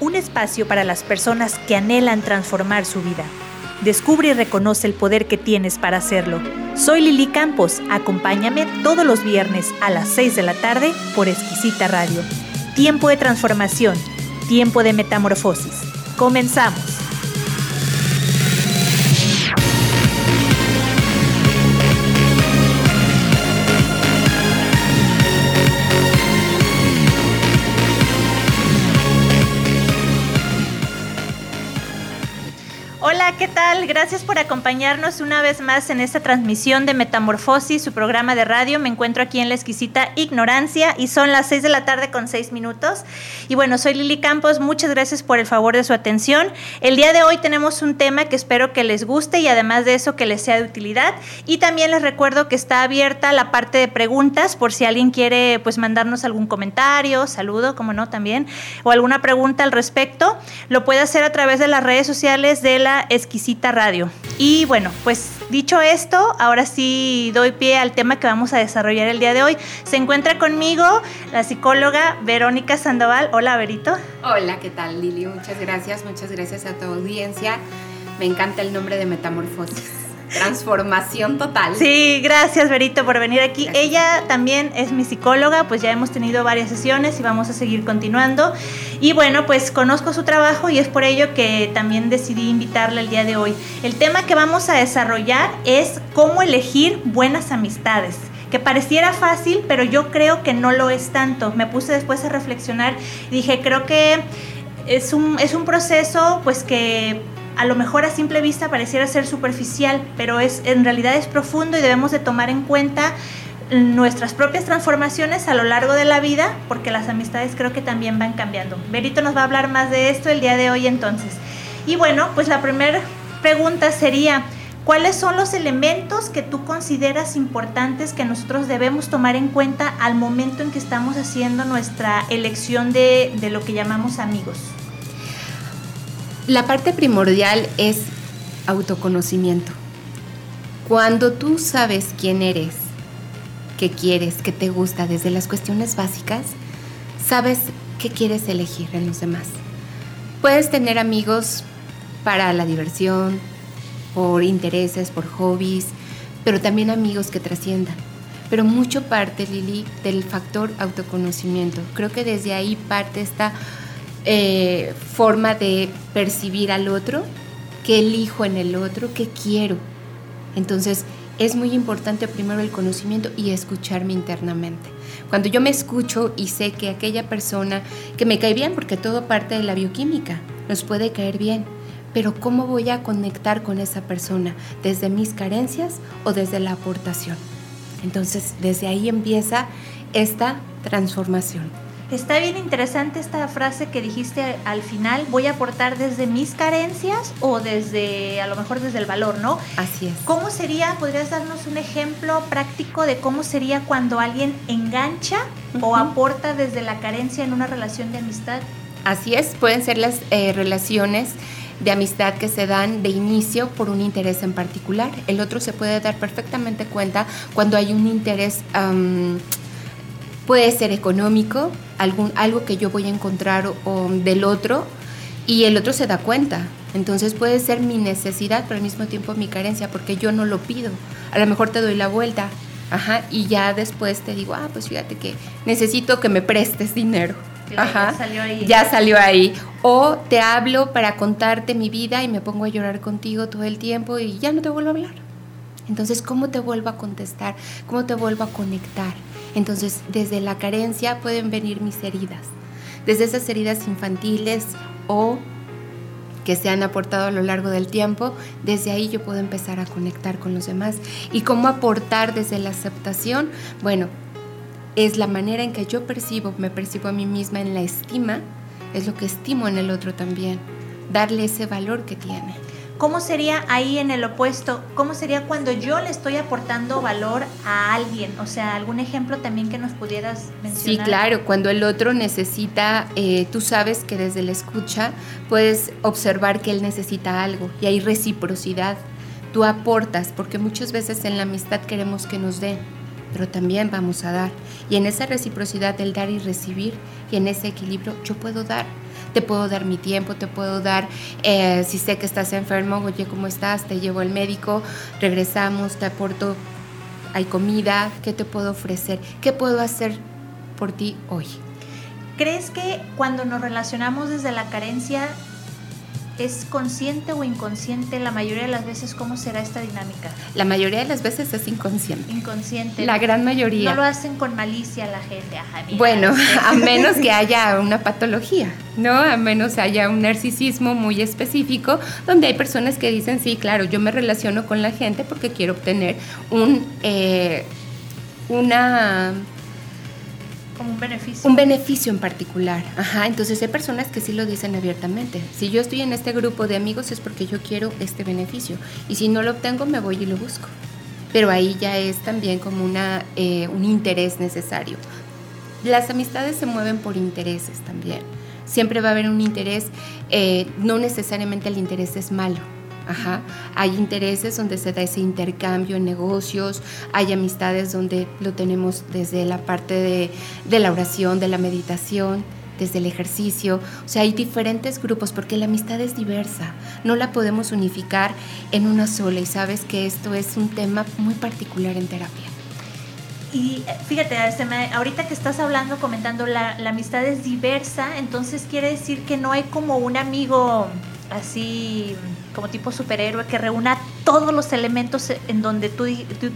Un espacio para las personas que anhelan transformar su vida. Descubre y reconoce el poder que tienes para hacerlo. Soy Lili Campos, acompáñame todos los viernes a las 6 de la tarde por Exquisita Radio. Tiempo de transformación, tiempo de metamorfosis. Comenzamos. Tal? Gracias por acompañarnos una vez más en esta transmisión de Metamorfosis, su programa de radio. Me encuentro aquí en la exquisita Ignorancia y son las 6 de la tarde con 6 minutos. Y bueno, soy Lili Campos, muchas gracias por el favor de su atención. El día de hoy tenemos un tema que espero que les guste y además de eso que les sea de utilidad. Y también les recuerdo que está abierta la parte de preguntas por si alguien quiere pues mandarnos algún comentario, saludo, como no, también, o alguna pregunta al respecto. Lo puede hacer a través de las redes sociales de la Exquisita Radio. Y bueno, pues dicho esto, ahora sí doy pie al tema que vamos a desarrollar el día de hoy. Se encuentra conmigo la psicóloga Verónica Sandoval. Hola, Verito. Hola, ¿qué tal, Lili? Muchas gracias, muchas gracias a tu audiencia. Me encanta el nombre de Metamorfosis. Transformación total. Sí, gracias Berito por venir aquí. Ella también es mi psicóloga, pues ya hemos tenido varias sesiones y vamos a seguir continuando. Y bueno, pues conozco su trabajo y es por ello que también decidí invitarla el día de hoy. El tema que vamos a desarrollar es cómo elegir buenas amistades que pareciera fácil, pero yo creo que no lo es tanto. Me puse después a reflexionar y dije, creo que es un, es un proceso pues que a lo mejor a simple vista pareciera ser superficial, pero es en realidad es profundo y debemos de tomar en cuenta nuestras propias transformaciones a lo largo de la vida, porque las amistades creo que también van cambiando. Berito nos va a hablar más de esto el día de hoy entonces. Y bueno, pues la primera pregunta sería, ¿cuáles son los elementos que tú consideras importantes que nosotros debemos tomar en cuenta al momento en que estamos haciendo nuestra elección de, de lo que llamamos amigos? La parte primordial es autoconocimiento. Cuando tú sabes quién eres, qué quieres, qué te gusta desde las cuestiones básicas, sabes qué quieres elegir en los demás. Puedes tener amigos para la diversión, por intereses, por hobbies, pero también amigos que trasciendan. Pero mucho parte, Lili, del factor autoconocimiento. Creo que desde ahí parte esta eh, forma de percibir al otro, qué elijo en el otro, qué quiero. Entonces, es muy importante primero el conocimiento y escucharme internamente. Cuando yo me escucho y sé que aquella persona que me cae bien, porque todo parte de la bioquímica, nos puede caer bien, pero ¿cómo voy a conectar con esa persona? ¿Desde mis carencias o desde la aportación? Entonces, desde ahí empieza esta transformación. Está bien interesante esta frase que dijiste al final, voy a aportar desde mis carencias o desde, a lo mejor desde el valor, ¿no? Así es. ¿Cómo sería, podrías darnos un ejemplo práctico de cómo sería cuando alguien engancha o aporta desde la carencia en una relación de amistad? Así es, pueden ser las eh, relaciones de amistad que se dan de inicio por un interés en particular. El otro se puede dar perfectamente cuenta cuando hay un interés... Puede ser económico, algún, algo que yo voy a encontrar o, del otro y el otro se da cuenta. Entonces puede ser mi necesidad, pero al mismo tiempo mi carencia, porque yo no lo pido. A lo mejor te doy la vuelta, ajá, y ya después te digo, ah, pues fíjate que necesito que me prestes dinero. Ajá, ya salió ahí. Ya salió ahí. O te hablo para contarte mi vida y me pongo a llorar contigo todo el tiempo y ya no te vuelvo a hablar. Entonces, ¿cómo te vuelvo a contestar? ¿Cómo te vuelvo a conectar? Entonces, desde la carencia pueden venir mis heridas, desde esas heridas infantiles o que se han aportado a lo largo del tiempo, desde ahí yo puedo empezar a conectar con los demás. ¿Y cómo aportar desde la aceptación? Bueno, es la manera en que yo percibo, me percibo a mí misma en la estima, es lo que estimo en el otro también, darle ese valor que tiene. ¿Cómo sería ahí en el opuesto? ¿Cómo sería cuando yo le estoy aportando valor a alguien? O sea, algún ejemplo también que nos pudieras mencionar. Sí, claro, cuando el otro necesita, eh, tú sabes que desde la escucha puedes observar que él necesita algo y hay reciprocidad. Tú aportas, porque muchas veces en la amistad queremos que nos den, pero también vamos a dar. Y en esa reciprocidad del dar y recibir y en ese equilibrio yo puedo dar te puedo dar mi tiempo, te puedo dar, eh, si sé que estás enfermo, oye, ¿cómo estás? Te llevo al médico, regresamos, te aporto, hay comida, ¿qué te puedo ofrecer? ¿Qué puedo hacer por ti hoy? ¿Crees que cuando nos relacionamos desde la carencia ¿Es consciente o inconsciente la mayoría de las veces cómo será esta dinámica? La mayoría de las veces es inconsciente. Inconsciente. La gran mayoría. No lo hacen con malicia la gente. bueno, a menos que haya una patología, ¿no? A menos haya un narcisismo muy específico, donde hay personas que dicen, sí, claro, yo me relaciono con la gente porque quiero obtener un, eh, una un beneficio. Un beneficio en particular. Ajá, entonces hay personas que sí lo dicen abiertamente. Si yo estoy en este grupo de amigos es porque yo quiero este beneficio. Y si no lo obtengo, me voy y lo busco. Pero ahí ya es también como una, eh, un interés necesario. Las amistades se mueven por intereses también. Siempre va a haber un interés, eh, no necesariamente el interés es malo Ajá. Hay intereses donde se da ese intercambio en negocios, hay amistades donde lo tenemos desde la parte de, la oración, de la meditación, desde el ejercicio. O sea, hay diferentes grupos porque la amistad es diversa, no la podemos unificar en una sola y sabes que esto es un tema muy particular en terapia. Y eh, fíjate, ahorita que estás hablando, comentando, la, la amistad es diversa, entonces quiere decir que no hay como un amigo así como tipo superhéroe que reúna todos los elementos en donde tú,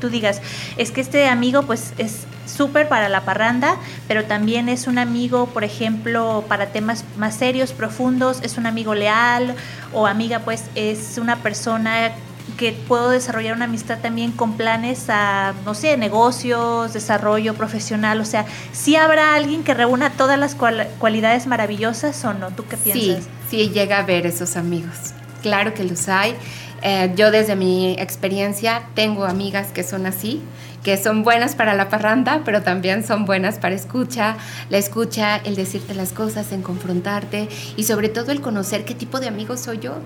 tú, digas, es que este amigo pues es súper para la parranda, pero también es un amigo, por ejemplo, para temas más serios, profundos, es un amigo leal o amiga pues es una persona que puedo desarrollar una amistad también con planes a, no sé, negocios, desarrollo profesional. O sea, ¿sí habrá alguien que reúna todas las cualidades maravillosas o no? ¿Tú qué piensas? Sí, sí llega a ver esos amigos. Claro que los hay. Eh, yo desde mi experiencia tengo amigas que son así, que son buenas para la parranda, pero también son buenas para escucha, la escucha, el decirte las cosas, en confrontarte y sobre todo el conocer qué tipo de amigo soy yo.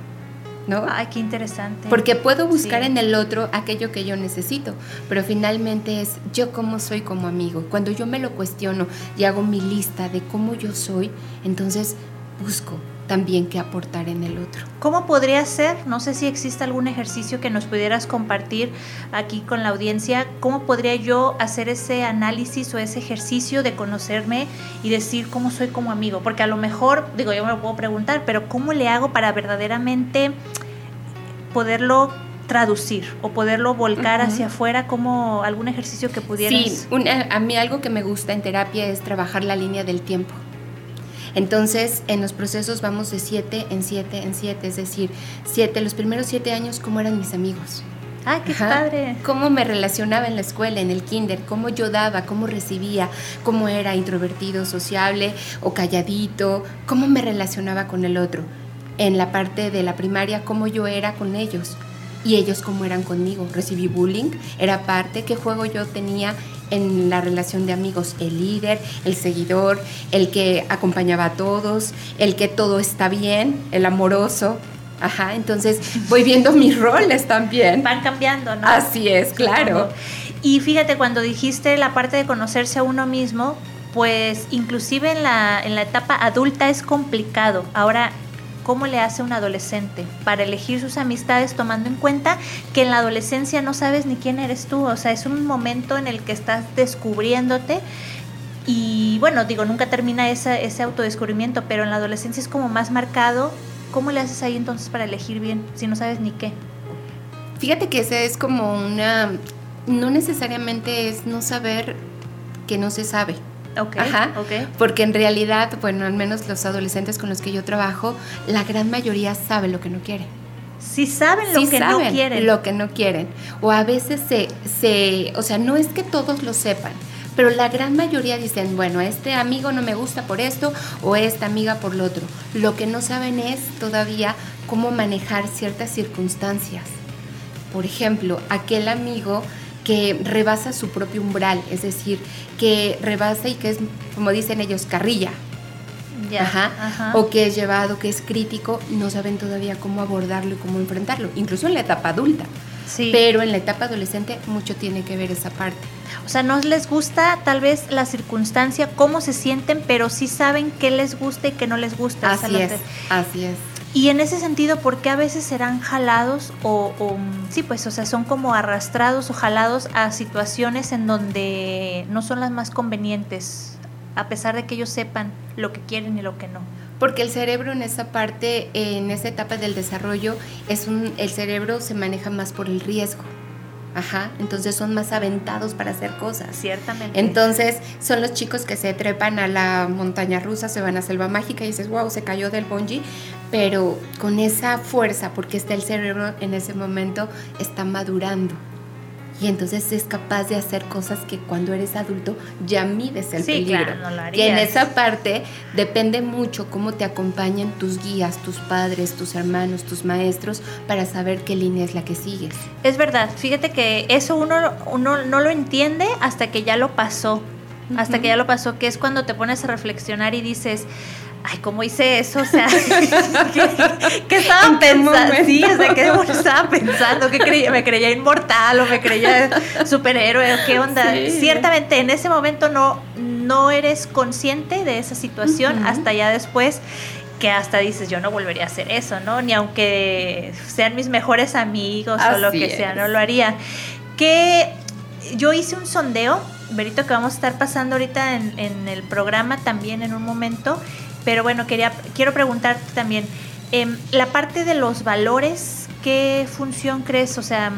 ¿no? Ay, qué interesante. Porque puedo buscar en el otro aquello que yo necesito, pero finalmente es yo cómo soy como amigo. Cuando yo me lo cuestiono y hago mi lista de cómo yo soy, entonces busco también qué aportar en el otro. ¿Cómo podría ser? No sé si existe algún ejercicio que nos pudieras compartir aquí con la audiencia. ¿Cómo podría yo hacer ese análisis o ese ejercicio de conocerme y decir cómo soy como amigo? Porque a lo mejor, digo, yo me lo puedo preguntar, pero ¿cómo le hago para verdaderamente poderlo traducir o poderlo volcar hacia afuera como algún ejercicio que pudieras. Sí, a mí algo que me gusta en terapia es trabajar la línea del tiempo. Entonces, en los procesos vamos de siete en siete en siete, es decir, siete, los primeros siete años, ¿cómo eran mis amigos? ¡Ah, qué padre! Cómo me relacionaba en la escuela, en el kinder, cómo yo daba, cómo recibía, cómo era introvertido, sociable o calladito, cómo me relacionaba con el otro. En la parte de la primaria, cómo yo era con ellos y ellos cómo eran conmigo. Recibí bullying, era parte, qué juego yo tenía en la relación de amigos, el líder, el seguidor, el que acompañaba a todos, el que todo está bien, el amoroso. Ajá, entonces voy viendo mis roles también. Van cambiando, ¿no? Así es, claro. Y fíjate, cuando dijiste la parte de conocerse a uno mismo, pues inclusive en la, en la etapa adulta es complicado. Ahora, cómo le hace un adolescente para elegir sus amistades tomando en cuenta que en la adolescencia no sabes ni quién eres tú, o sea, es un momento en el que estás descubriéndote y bueno, digo, nunca termina ese, ese autodescubrimiento, pero en la adolescencia es como más marcado. ¿Cómo le haces ahí entonces para elegir bien si no sabes ni qué? Fíjate que ese es como una, no necesariamente es no saber que no se sabe. Okay, Ajá, okay. Porque en realidad, bueno, al menos los adolescentes con los que yo trabajo, la gran mayoría sabe lo que no quiere. Sí saben lo que no quieren. Lo que no quieren. O a veces se, se, o sea, no es que todos lo sepan, pero la gran mayoría dicen, bueno, este amigo no me gusta por esto o esta amiga por lo otro. Lo que no saben es todavía cómo manejar ciertas circunstancias. Por ejemplo, aquel amigo que rebasa su propio umbral, es decir, que rebasa y que es, como dicen ellos, carrilla. Ajá. O que es llevado, que es crítico, no saben todavía cómo abordarlo y cómo enfrentarlo, incluso en la etapa adulta. Sí. Pero en la etapa adolescente mucho tiene que ver esa parte. O sea, no les gusta tal vez la circunstancia, cómo se sienten, pero sí saben qué les gusta y qué no les gusta. Así es, así es. Y en ese sentido, ¿por qué a veces serán jalados o, sí, pues, o sea, son como arrastrados o jalados a situaciones en donde no son las más convenientes, a pesar de que ellos sepan lo que quieren y lo que no? Porque el cerebro en esa parte, en esa etapa del desarrollo, es un, el cerebro se maneja más por el riesgo. Ajá, entonces son más aventados para hacer cosas. Ciertamente. Entonces son los chicos que se trepan a la montaña rusa, se van a selva mágica y dices, wow, se cayó del bungee, pero con esa fuerza, porque está el cerebro en ese momento, está madurando y entonces es capaz de hacer cosas que cuando eres adulto ya mides el peligro. y en esa parte depende mucho cómo te acompañan tus guías, tus padres, tus hermanos, tus maestros para saber qué línea es la que sigues. Es verdad, fíjate que eso uno, uno no lo entiende hasta que ya lo pasó. Hasta que ya lo pasó, que es cuando te pones a reflexionar y dices, ay, ¿cómo hice eso? O sea, ¿qué, estaba pensando? Sí, o sea, ¿qué estaba pensando? ¿Qué creía? ¿Me creía inmortal o me creía superhéroe? ¿Qué onda? Ciertamente en ese momento no, no eres consciente de esa situación hasta ya después que hasta dices, yo no volvería a hacer eso, ¿no? Ni aunque sean mis mejores amigos o lo que sea, no lo haría. Que yo hice un sondeo, Verito, que vamos a estar pasando ahorita en, en el programa también en un momento, pero bueno, quería, quiero preguntarte también, em, la parte de los valores, ¿qué función crees? O sea,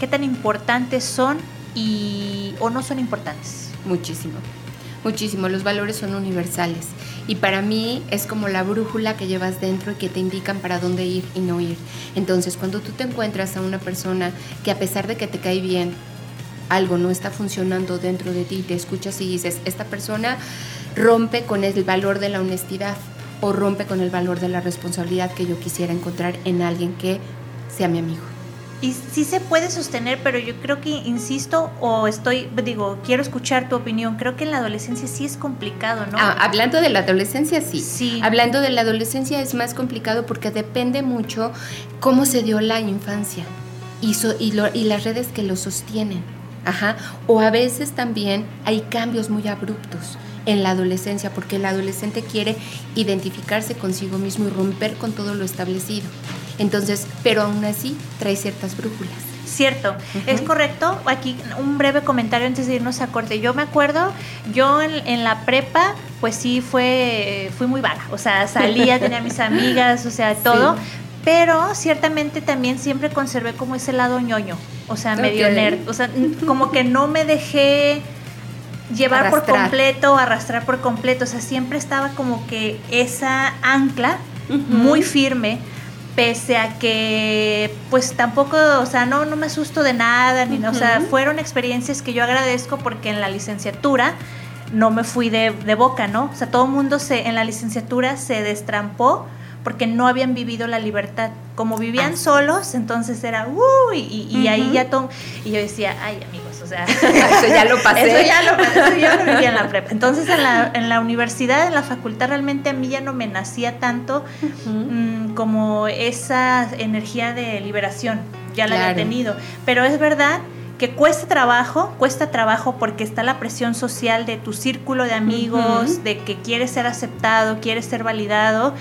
¿qué tan importantes son y o no son importantes? Muchísimo, muchísimo. Los valores son universales y para mí es como la brújula que llevas dentro y que te indican para dónde ir y no ir. Entonces, cuando tú te encuentras a una persona que a pesar de que te cae bien, algo no está funcionando dentro de ti, te escuchas y dices, esta persona rompe con el valor de la honestidad o rompe con el valor de la responsabilidad que yo quisiera encontrar en alguien que sea mi amigo. Y sí se puede sostener, pero yo creo que, insisto, o estoy, digo, quiero escuchar tu opinión, creo que en la adolescencia sí es complicado, ¿no? Ah, hablando de la adolescencia, sí. sí. Hablando de la adolescencia es más complicado porque depende mucho cómo se dio la infancia y, y las redes que lo sostienen. Ajá. O a veces también hay cambios muy abruptos en la adolescencia, porque el adolescente quiere identificarse consigo mismo y romper con todo lo establecido. Entonces, pero aún así trae ciertas brújulas. Cierto, es correcto. Aquí un breve comentario antes de irnos a corte. Yo me acuerdo, yo en, la prepa, pues sí fue, fui muy vaga. O sea, salía, tenía mis amigas, o sea, todo. Pero ciertamente también siempre conservé como ese lado ñoño. O sea, medio nerd. O sea, como que no me dejé llevar por completo, arrastrar por completo. O sea, siempre estaba como que esa ancla muy firme, pese a que, pues tampoco, o sea, no, no me asusto de nada, ni, o sea, fueron experiencias que yo agradezco porque en la licenciatura no me fui de, de boca, ¿no? O sea, todo el mundo se, en la licenciatura se destrampó porque no habían vivido la libertad. Como vivían ah. solos, entonces era, uy, y, ahí ya todo. Y yo decía, ay, amigos, o sea. eso ya lo pasé. Eso ya lo pasé, yo lo vivía en la prepa. Entonces en la, en la universidad, en la facultad, realmente a mí ya no me nacía tanto mm, como esa energía de liberación. Ya la había tenido. Pero es verdad que cuesta trabajo, cuesta trabajo porque está la presión social de tu círculo de amigos, de que quieres ser aceptado, quieres ser validado,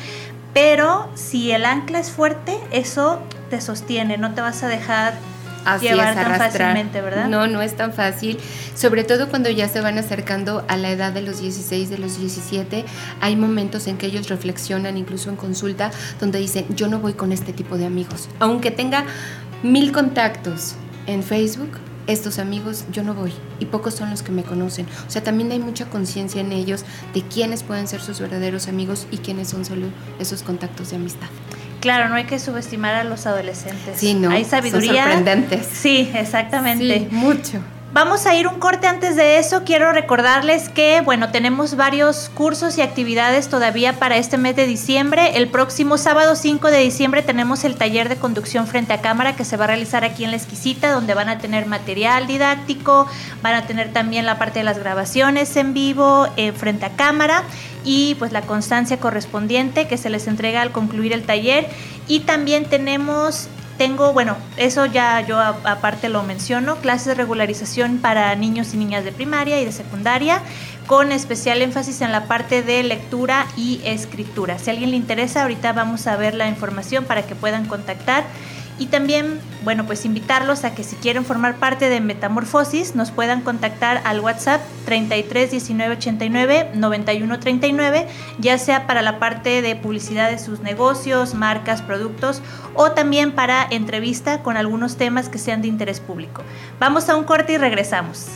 pero si el ancla es fuerte, eso te sostiene, no te vas a dejar llevar tan fácilmente, ¿verdad? No, no es tan fácil. Sobre todo cuando ya se van acercando a la edad de los 16, de los 17, hay momentos en que ellos reflexionan, incluso en consulta, donde dicen, yo no voy con este tipo de amigos. Aunque tenga mil contactos en Facebook, estos amigos yo no voy y pocos son los que me conocen. O sea, también hay mucha conciencia en ellos de quiénes pueden ser sus verdaderos amigos y quiénes son solo esos contactos de amistad. Claro, no hay que subestimar a los adolescentes. Sí, no. Hay sabiduría. Son sorprendentes. Sí, exactamente. Sí, mucho. Vamos a ir un corte antes de eso. Quiero recordarles que, bueno, tenemos varios cursos y actividades todavía para este mes de diciembre. El próximo sábado 5 de diciembre tenemos el taller de conducción frente a cámara que se va a realizar aquí en La Exquisita, donde van a tener material didáctico, van a tener también la parte de las grabaciones en vivo eh, frente a cámara y pues la constancia correspondiente que se les entrega al concluir el taller. Y también tenemos tengo, bueno, eso ya yo aparte lo menciono, clases de regularización para niños y niñas de primaria y de secundaria, con especial énfasis en la parte de lectura y escritura. Si a alguien le interesa, ahorita vamos a ver la información para que puedan contactar. Y también, bueno, pues invitarlos a que si quieren formar parte de Metamorfosis, nos puedan contactar al WhatsApp 33 19 89 91 39, ya sea para la parte de publicidad de sus negocios, marcas, productos o también para entrevista con algunos temas que sean de interés público. Vamos a un corte y regresamos.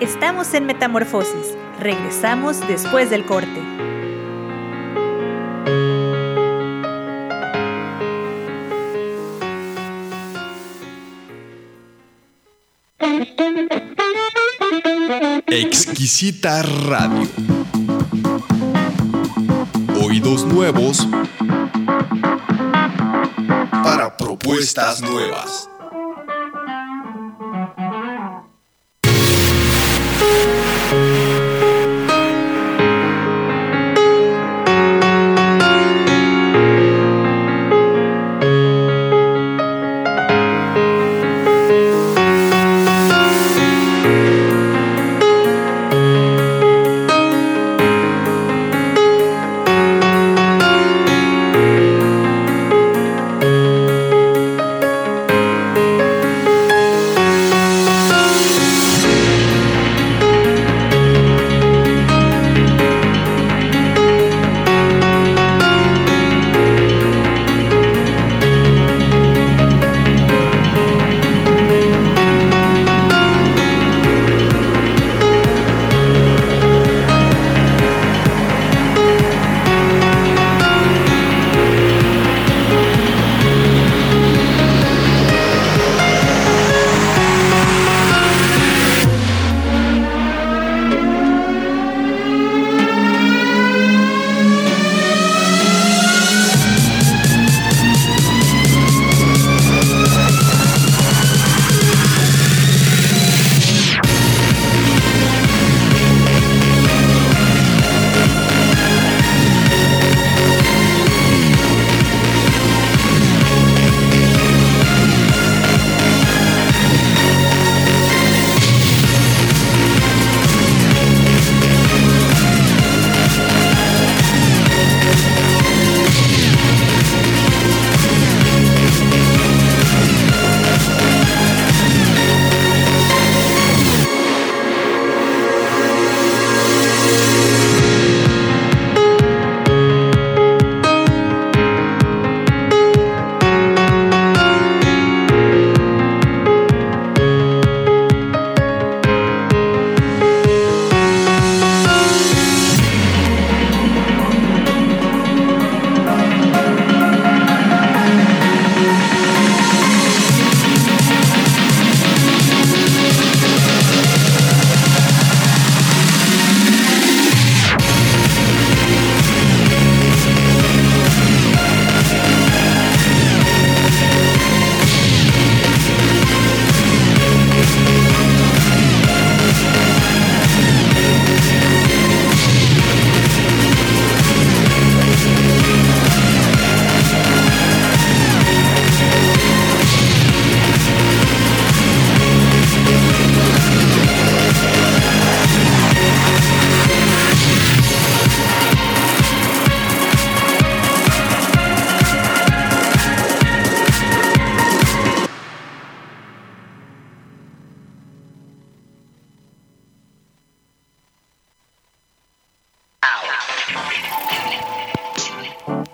Estamos en Metamorfosis. Regresamos después del corte. Exquisita Radio. Oídos nuevos para propuestas nuevas.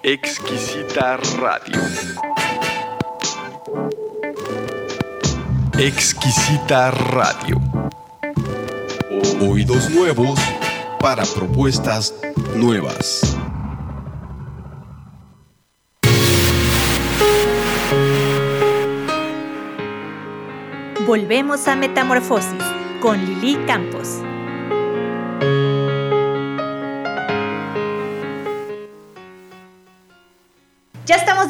Exquisita Radio. Exquisita Radio. Oídos nuevos para propuestas nuevas. Volvemos a Metamorfosis con Lili Campos.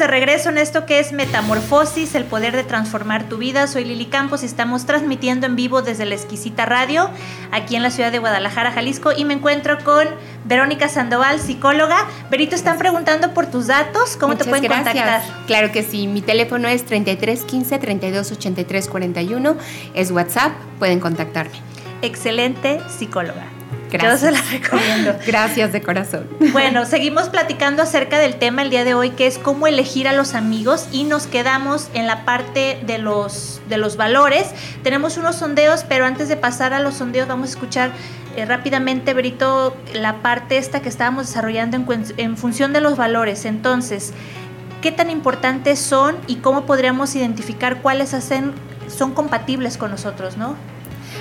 De regreso en esto que es Metamorfosis, el poder de transformar tu vida. Soy Lili Campos y estamos transmitiendo en vivo desde la exquisita radio aquí en la ciudad de Guadalajara, Jalisco. Y me encuentro con Verónica Sandoval, psicóloga. Berito, están preguntando por tus datos. ¿Cómo te pueden contactar? Claro que sí. Mi teléfono es 3315 3283 41. Es WhatsApp. Pueden contactarme. Excelente psicóloga. Gracias. Yo se la recomiendo. Gracias de corazón. Bueno, seguimos platicando acerca del tema el día de hoy, que es cómo elegir a los amigos y nos quedamos en la parte de los, de los valores. Tenemos unos sondeos, pero antes de pasar a los sondeos vamos a escuchar eh, rápidamente, Brito, la parte esta que estábamos desarrollando en, en función de los valores. Entonces, ¿qué tan importantes son y cómo podríamos identificar cuáles hacen, son compatibles con nosotros, no?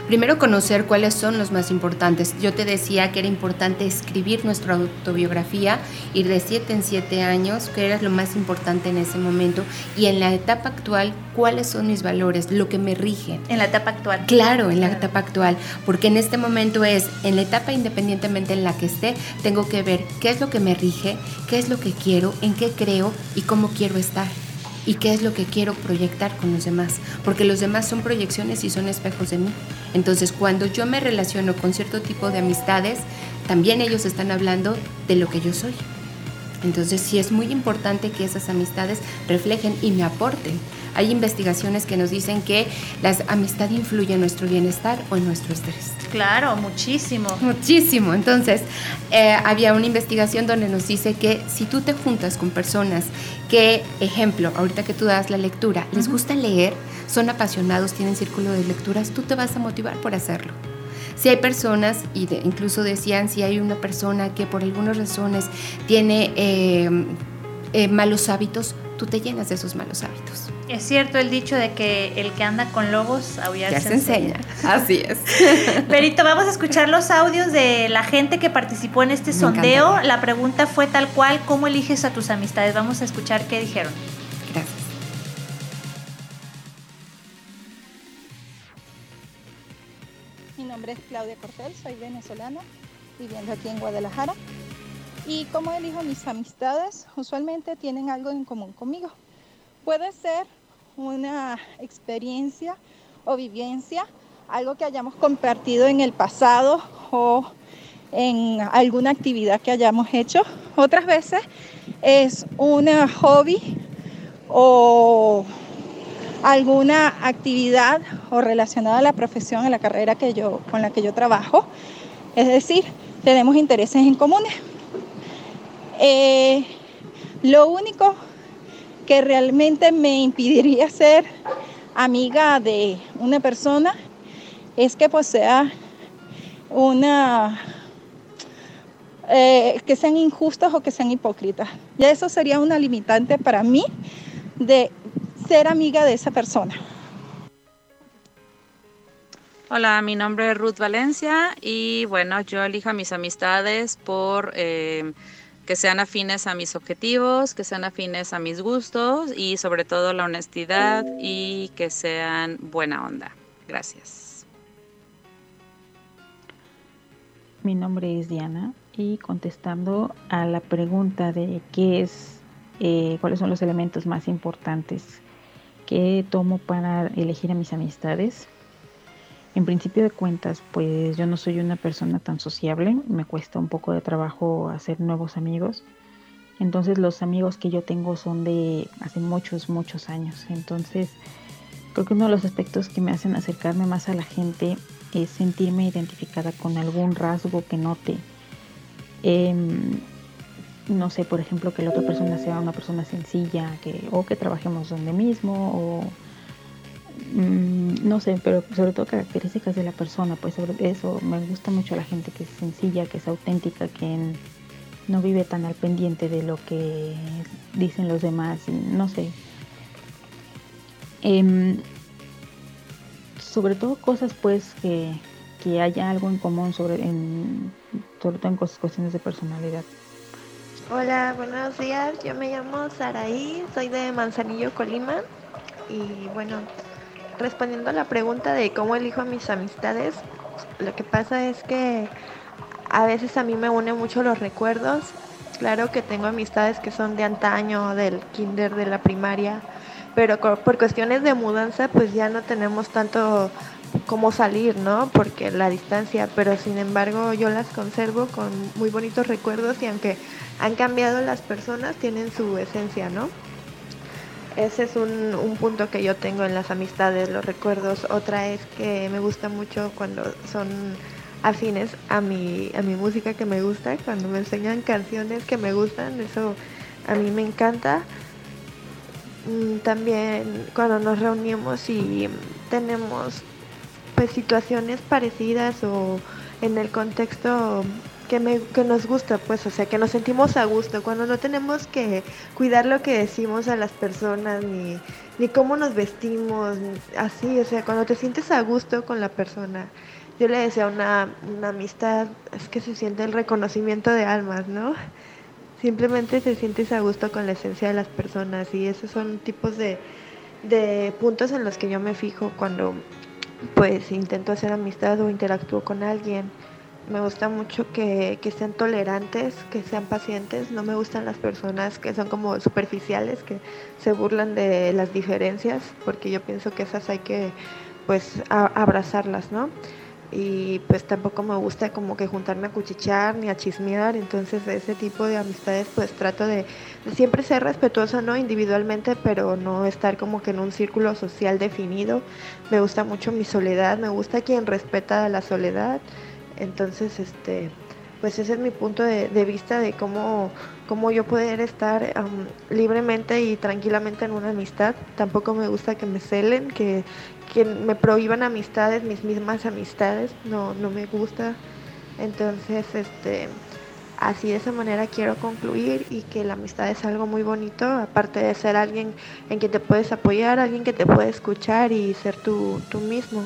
Primero conocer cuáles son los más importantes. Yo te decía que era importante escribir nuestra autobiografía, ir de siete en siete años, que era lo más importante en ese momento, y en la etapa actual, cuáles son mis valores, lo que me rige. En la etapa actual. Claro, en la etapa actual, porque en este momento es, en la etapa independientemente en la que esté, tengo que ver qué es lo que me rige, qué es lo que quiero, en qué creo y cómo quiero estar y qué es lo que quiero proyectar con los demás, porque los demás son proyecciones y son espejos de mí. Entonces, cuando yo me relaciono con cierto tipo de amistades, también ellos están hablando de lo que yo soy. Entonces, sí es muy importante que esas amistades reflejen y me aporten. Hay investigaciones que nos dicen que la amistad influye en nuestro bienestar o en nuestro estrés. Claro, muchísimo. Muchísimo. Entonces, eh, había una investigación donde nos dice que si tú te juntas con personas que, ejemplo, ahorita que tú das la lectura, les gusta leer, son apasionados, tienen círculo de lecturas, tú te vas a motivar por hacerlo. Si hay personas, y incluso decían, si hay una persona que por algunas razones tiene eh, eh, malos hábitos, tú te llenas de esos malos hábitos. Es cierto el dicho de que el que anda con lobos aullar ya se, enseña. Así es. Perito, vamos a escuchar los audios de la gente que participó en este sondeo. La pregunta fue tal cual, ¿cómo eliges a tus amistades? Vamos a escuchar qué dijeron. Gracias. Mi nombre es Claudia Cortel, soy venezolana, viviendo aquí en Guadalajara. Y cómo elijo mis amistades, usualmente tienen algo en común conmigo. Puede ser una experiencia o vivencia, algo que hayamos compartido en el pasado o en alguna actividad que hayamos hecho. Otras veces es un hobby o alguna actividad o relacionada a la profesión, a la carrera que yo, con la que yo trabajo. Es decir, tenemos intereses en comunes. Eh, lo único que realmente me impediría ser amiga de una persona es que posea una eh, que sean injustos o que sean hipócritas. Y eso sería una limitante para mí de ser amiga de esa persona. Hola, mi nombre es Ruth Valencia y bueno, yo elijo mis amistades por eh, que sean afines a mis objetivos, que sean afines a mis gustos y sobre todo la honestidad y que sean buena onda. Gracias. Mi nombre es Diana y contestando a la pregunta de qué es, eh, cuáles son los elementos más importantes que tomo para elegir a mis amistades, en principio de cuentas, pues yo no soy una persona tan sociable, me cuesta un poco de trabajo hacer nuevos amigos. Entonces los amigos que yo tengo son de hace muchos, muchos años. Entonces creo que uno de los aspectos que me hacen acercarme más a la gente es sentirme identificada con algún rasgo que note. Em, no sé, por ejemplo, que la otra persona sea una persona sencilla, que, o que trabajemos donde mismo, o Mm, no sé, pero sobre todo características de la persona, pues sobre eso me gusta mucho la gente que es sencilla, que es auténtica, que no vive tan al pendiente de lo que dicen los demás, no sé. Em, sobre todo cosas pues que, que haya algo en común sobre, en, sobre todo en cuestiones de personalidad. Hola, buenos días. Yo me llamo Saraí, soy de Manzanillo, Colima. Y bueno, respondiendo a la pregunta de cómo elijo a mis amistades, lo que pasa es que a veces a mí me unen mucho los recuerdos. Claro que tengo amistades que son de antaño, del kinder, de la primaria, pero por cuestiones de mudanza pues ya no tenemos tanto como salir, ¿no? Porque la distancia, pero sin embargo yo las conservo con muy bonitos recuerdos y aunque han cambiado las personas, tienen su esencia, ¿no? Ese es un, un, punto que yo tengo en las amistades, los recuerdos. Otra es que me gusta mucho cuando son afines a mi, a mi música que me gusta, cuando me enseñan canciones que me gustan, eso a mí me encanta. Mm, también cuando nos reunimos y tenemos pues situaciones parecidas o en el contexto que, me, que nos gusta, pues, o sea, que nos sentimos a gusto, cuando no tenemos que cuidar lo que decimos a las personas, ni, ni cómo nos vestimos, así, o sea, cuando te sientes a gusto con la persona. Yo le decía una, una amistad, es que se siente el reconocimiento de almas, ¿no? Simplemente te sientes a gusto con la esencia de las personas y esos son tipos de, de puntos en los que yo me fijo cuando pues intento hacer amistad o interactúo con alguien me gusta mucho que, que, sean tolerantes, que sean pacientes. No me gustan las personas que son como superficiales, que se burlan de las diferencias, porque yo pienso que esas hay que pues abrazarlas, ¿no? Y pues tampoco me gusta como que juntarme a cuchichear ni a chismear, entonces ese tipo de amistades pues trato de, siempre ser respetuoso, ¿no? Individualmente, pero no estar como que en un círculo social definido. Me gusta mucho mi soledad, me gusta quien respeta la soledad. Entonces, este, pues ese es mi punto de, vista de cómo, cómo yo poder estar libremente y tranquilamente en una amistad. Tampoco me gusta que me celen, que, que me prohíban amistades, mis mismas amistades, no, no me gusta. Entonces, este, así de esa manera quiero concluir y que la amistad es algo muy bonito, aparte de ser alguien en quien te puedes apoyar, alguien que te puede escuchar y ser tú, tú mismo.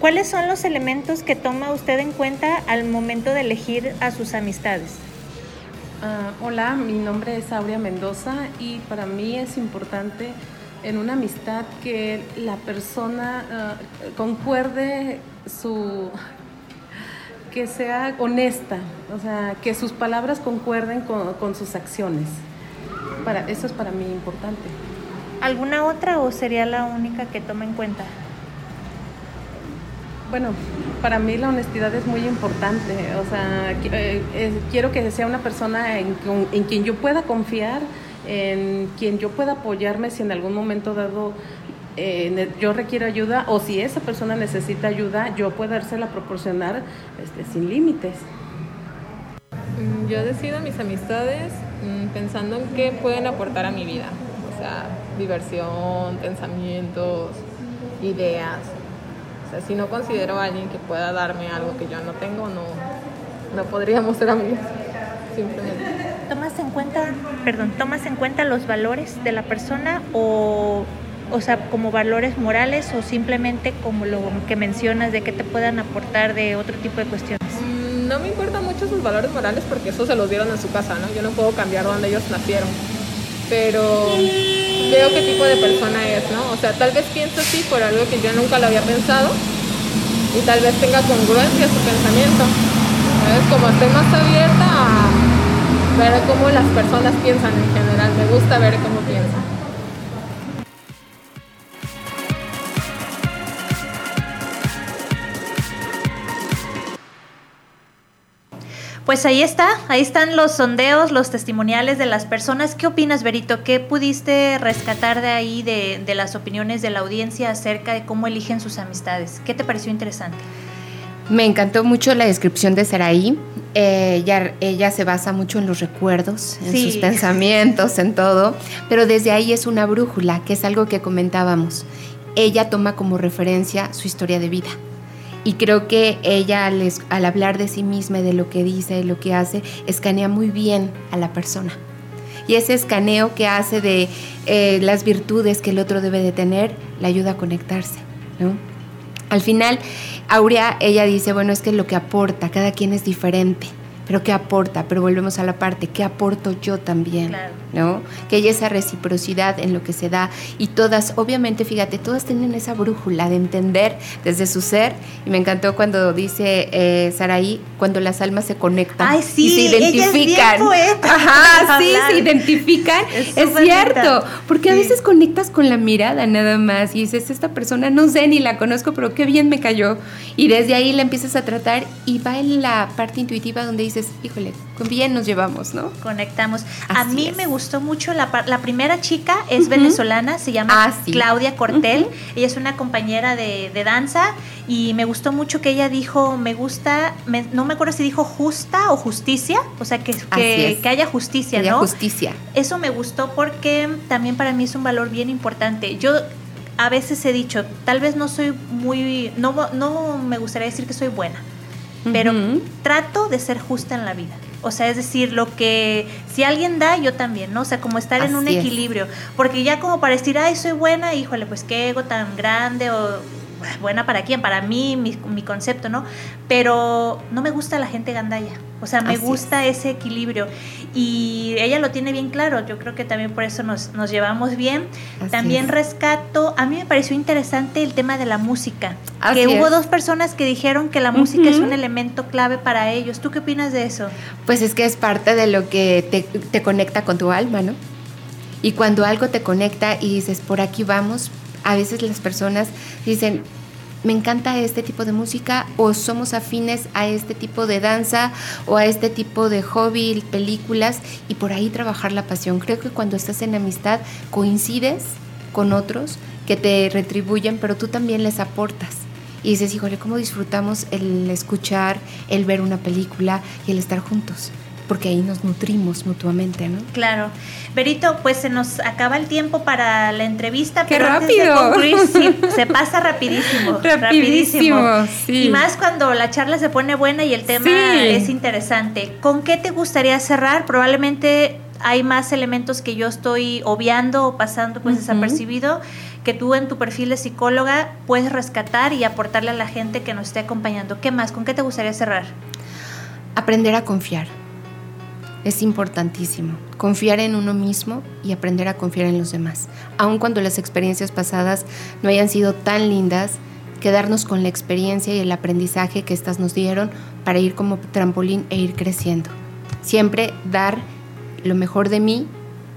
¿Cuáles son los elementos que toma usted en cuenta al momento de elegir a sus amistades? Uh, hola, mi nombre es Aurea Mendoza y para mí es importante en una amistad que la persona uh, concuerde su que sea honesta, o sea, que sus palabras concuerden con, con sus acciones. Para, eso es para mí importante. ¿Alguna otra o sería la única que toma en cuenta? Bueno, para mí la honestidad es muy importante. O sea, eh, quiero que sea una persona en, quien yo pueda confiar, en quien yo pueda apoyarme si en algún momento dado eh, yo requiero ayuda o si esa persona necesita ayuda, yo pueda dársela proporcionar este, sin límites. Mm, yo decido mis amistades mm, pensando en qué pueden aportar a mi vida. O sea, diversión, pensamientos, ideas. O sea, si no considero a alguien que pueda darme algo que yo no tengo, no, no podríamos ser amigos, simplemente. ¿Tomas en cuenta, perdón, tomas en cuenta los valores de la persona o, o sea, como valores morales o simplemente como lo que mencionas de que te puedan aportar de otro tipo de cuestiones? Mm, no me importan mucho sus valores morales porque eso se los dieron en su casa, ¿no? Yo no puedo cambiar donde ellos nacieron. Pero veo qué tipo de persona es, ¿no? O sea, tal vez pienso así por algo que yo nunca lo había pensado y tal vez tenga congruencia su pensamiento. ¿Sabes? Como estoy más abierta a ver cómo las personas piensan en general, me gusta ver cómo Pues ahí está, ahí están los sondeos, los testimoniales de las personas. ¿Qué opinas, Berito? ¿Qué pudiste rescatar de ahí, de, las opiniones de la audiencia acerca de cómo eligen sus amistades? ¿Qué te pareció interesante? Me encantó mucho la descripción de Saraí. Eh, ella, ella, se basa mucho en los recuerdos, en sus pensamientos, en todo, pero desde ahí es una brújula, que es algo que comentábamos. Ella toma como referencia su historia de vida y creo que ella al, hablar de sí misma y de lo que dice, de lo que hace, escanea muy bien a la persona. Y ese escaneo que hace de eh, las virtudes que el otro debe de tener, le ayuda a conectarse. Al final, Aurea, ella dice, bueno, es que lo que aporta, cada quien es diferente pero ¿qué aporta? Pero volvemos a la parte, ¿qué aporto yo también? ¿No? Que haya esa reciprocidad en lo que se da y todas, obviamente, fíjate, todas tienen esa brújula de entender desde su ser y me encantó cuando dice eh, Saraí, cuando las almas se conectan y se identifican. Ajá, sí, se identifican. Es, cierto, porque a veces conectas con la mirada nada más y dices, esta persona no sé ni la conozco, pero qué bien me cayó. Y desde ahí la empiezas a tratar y va en la parte intuitiva donde dices, híjole, bien nos llevamos, ¿no? Conectamos. a mí me gustó mucho la, la primera chica, es venezolana, se llama ah, Claudia Cortel. Ella es una compañera de, danza y me gustó mucho que ella dijo, me gusta, no me acuerdo si dijo justa o justicia, o sea, que, que, haya justicia, que haya justicia. Eso me gustó porque también para mí es un valor bien importante. Yo a veces he dicho, tal vez no soy muy, no, no me gustaría decir que soy buena pero trato de ser justa en la vida. O sea, es decir, lo que si alguien da, yo también, ¿no? O sea, como estar en un equilibrio. Porque ya como para decir, ay, soy buena, híjole, pues qué ego tan grande o buena para quién, para mí, mi, mi, concepto, ¿no? Pero no me gusta la gente gandalla, o sea, me gusta ese equilibrio y ella lo tiene bien claro, yo creo que también por eso nos, nos llevamos bien. también rescato, a mí me pareció interesante el tema de la música, que hubo dos personas que dijeron que la música es un elemento clave para ellos. ¿Tú qué opinas de eso? Pues es que es parte de lo que te, te conecta con tu alma, ¿no? Y cuando algo te conecta y dices, por aquí vamos, a veces las personas dicen, me encanta este tipo de música o somos afines a este tipo de danza o a este tipo de hobby, películas y por ahí trabajar la pasión. Creo que cuando estás en amistad coincides con otros que te retribuyen, pero tú también les aportas. Y dices, híjole, ¿cómo disfrutamos el escuchar, el ver una película y el estar juntos? Porque ahí nos nutrimos mutuamente, ¿no? Claro. Berito, pues se nos acaba el tiempo para la entrevista, ¡Qué pero rápido! se pasa rapidísimo. rapidísimo. Y más cuando la charla se pone buena y el tema es interesante. ¿Con qué te gustaría cerrar? Probablemente hay más elementos que yo estoy obviando o pasando pues desapercibido que tú en tu perfil de psicóloga puedes rescatar y aportarle a la gente que nos esté acompañando. ¿Qué más? ¿Con qué te gustaría cerrar? Aprender a confiar es importantísimo. Confiar en uno mismo y aprender a confiar en los demás. Aun cuando las experiencias pasadas no hayan sido tan lindas, quedarnos con la experiencia y el aprendizaje que éstas nos dieron para ir como trampolín e ir creciendo. Siempre dar lo mejor de mí,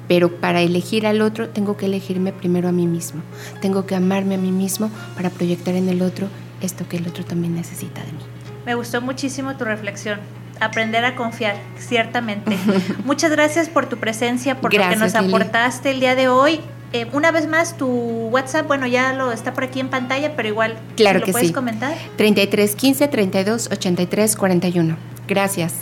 pero para elegir al otro tengo que elegirme primero a mí mismo. Tengo que amarme a mí mismo para proyectar en el otro esto que el otro también necesita de mí. Me gustó muchísimo tu reflexión aprender a confiar, ciertamente. Muchas gracias por tu presencia, por lo que nos aportaste el día de hoy. Eh, una vez más, tu WhatsApp, bueno, ya lo está por aquí en pantalla, pero igual, claro ¿lo que puedes sí. comentar? 33 15 32 83 41. Gracias.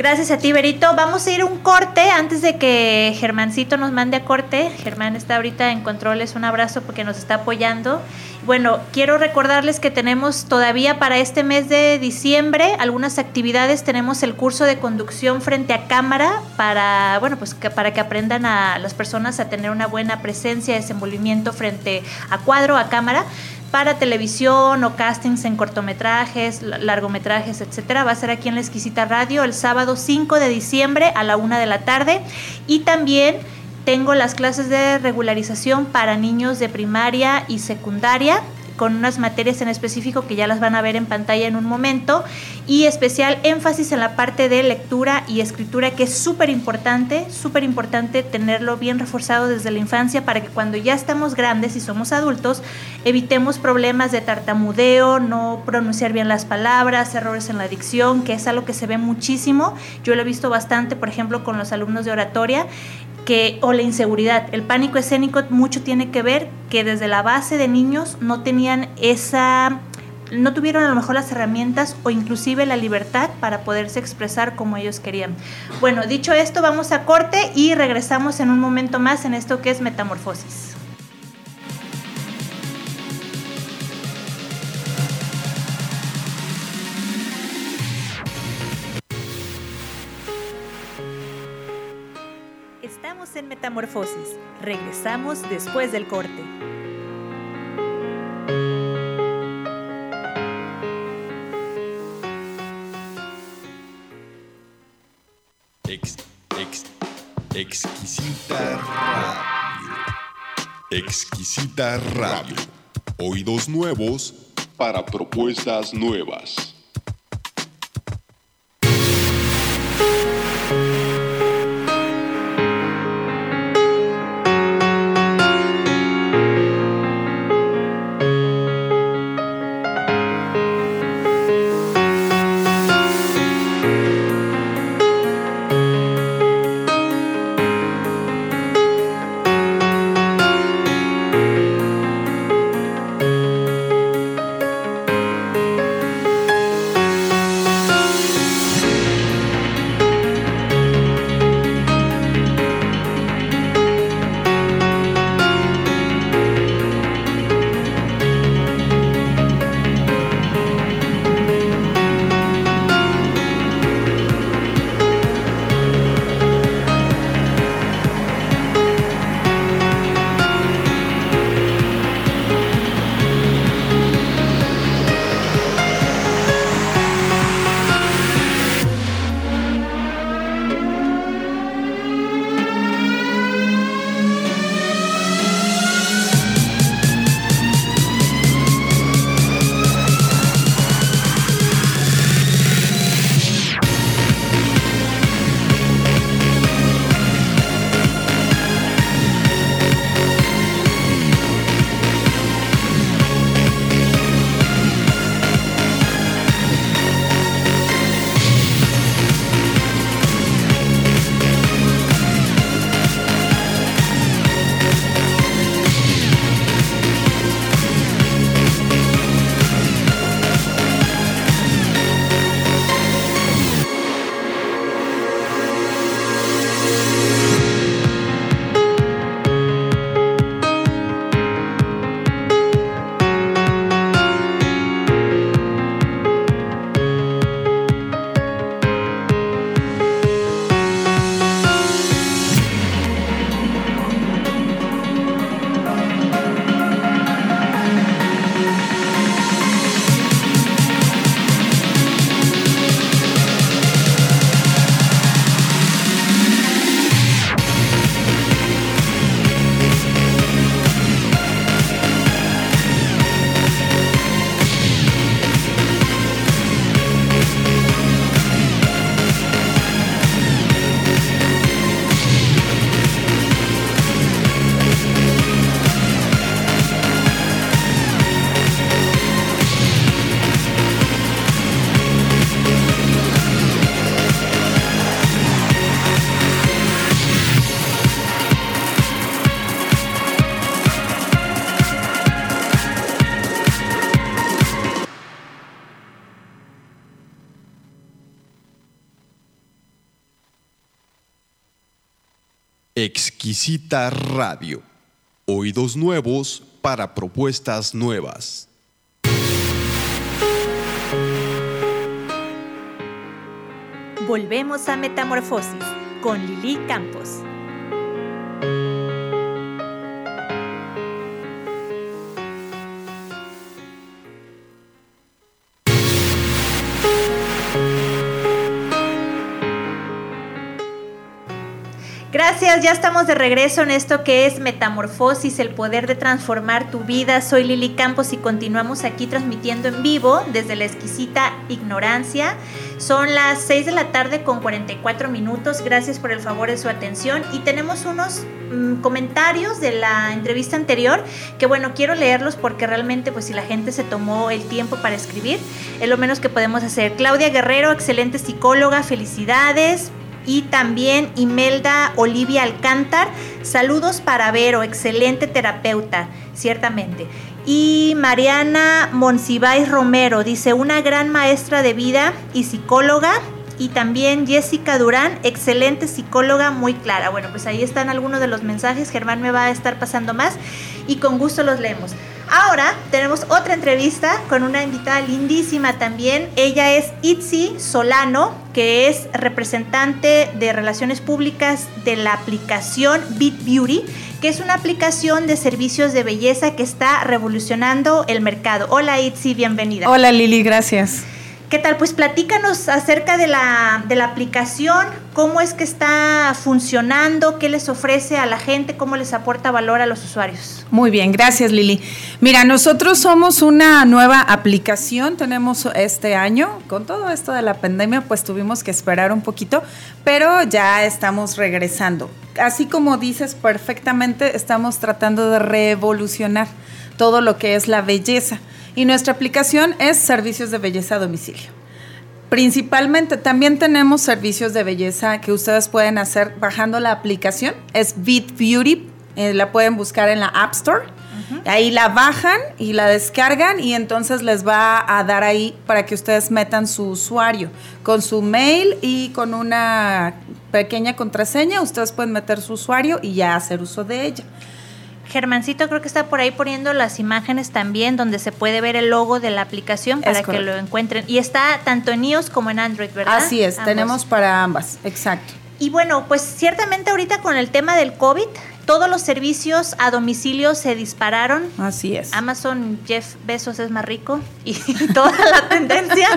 Gracias a ti, Berito. Vamos a ir un corte antes de que Germancito nos mande a corte. Germán está ahorita en controles. Un abrazo porque nos está apoyando. Bueno, quiero recordarles que tenemos todavía para este mes de diciembre algunas actividades. Tenemos el curso de conducción frente a cámara para, bueno, pues que, para que aprendan a las personas a tener una buena presencia, desenvolvimiento frente a cuadro, a cámara para televisión o castings en cortometrajes, largometrajes, etcétera. Va a ser aquí en La Exquisita Radio el sábado 5 de diciembre a la una de la tarde. Y también tengo las clases de regularización para niños de primaria y secundaria con unas materias en específico que ya las van a ver en pantalla en un momento y especial énfasis en la parte de lectura y escritura que es súper importante, súper importante tenerlo bien reforzado desde la infancia para que cuando ya estamos grandes y somos adultos evitemos problemas de tartamudeo, no pronunciar bien las palabras, errores en la dicción, que es algo que se ve muchísimo. Yo lo he visto bastante, por ejemplo, con los alumnos de oratoria que, o la inseguridad. El pánico escénico mucho tiene que ver que desde la base de niños no tenían esa, no tuvieron a lo mejor las herramientas o inclusive la libertad para poderse expresar como ellos querían. Bueno, dicho esto, vamos a corte y regresamos en un momento más en esto que es metamorfosis. Metamorfosis. Regresamos después del corte. Ex, ex, exquisita radio. Exquisita radio. Oídos nuevos para propuestas nuevas. Exquisita Radio. Oídos nuevos para propuestas nuevas. Volvemos a Metamorfosis con Lili Campos. Gracias, ya estamos de regreso en esto que es Metamorfosis, el poder de transformar tu vida. Soy Lili Campos y continuamos aquí transmitiendo en vivo desde la exquisita ignorancia. Son las 6 de la tarde con 44 minutos. Gracias por el favor de su atención y tenemos unos mm, comentarios de la entrevista anterior que bueno, quiero leerlos porque realmente pues si la gente se tomó el tiempo para escribir, es lo menos que podemos hacer. Claudia Guerrero, excelente psicóloga, felicidades y también Imelda Olivia Alcántar. Saludos para Vero, excelente terapeuta, ciertamente. Y Mariana Monsiváis Romero dice, una gran maestra de vida y psicóloga. Y también Jessica Durán, excelente psicóloga, muy clara. Bueno, pues ahí están algunos de los mensajes. Germán me va a estar pasando más y con gusto los leemos. Ahora tenemos otra entrevista con una invitada lindísima también. Ella es Itzi Solano, que es representante de relaciones públicas de la aplicación Beat Beauty, que es una aplicación de servicios de belleza que está revolucionando el mercado. Hola Itzi, bienvenida. Hola Lili, gracias. ¿Qué tal? Pues platícanos acerca de la, de la aplicación, cómo es que está funcionando, qué les ofrece a la gente, cómo les aporta valor a los usuarios. Muy bien, gracias Lili. Mira, nosotros somos una nueva aplicación, tenemos este año, con todo esto de la pandemia, pues tuvimos que esperar un poquito, pero ya estamos regresando. Así como dices perfectamente, estamos tratando de revolucionar todo lo que es la belleza. Y nuestra aplicación es servicios de belleza a domicilio. Principalmente también tenemos servicios de belleza que ustedes pueden hacer bajando la aplicación. Es Beat Beauty, eh, la pueden buscar en la App Store. Ahí la bajan y la descargan y entonces les va a dar ahí para que ustedes metan su usuario con su mail y con una pequeña contraseña. Ustedes pueden meter su usuario y ya hacer uso de ella. Germancito creo que está por ahí poniendo las imágenes también donde se puede ver el logo de la aplicación para que lo encuentren. Y está tanto en iOS como en Android, ¿verdad? Así es, tenemos para ambas, exacto. Y bueno, pues ciertamente ahorita con el tema del COVID, todos los servicios a domicilio se dispararon. Así es. Amazon, Jeff Bezos es más rico y toda la tendencia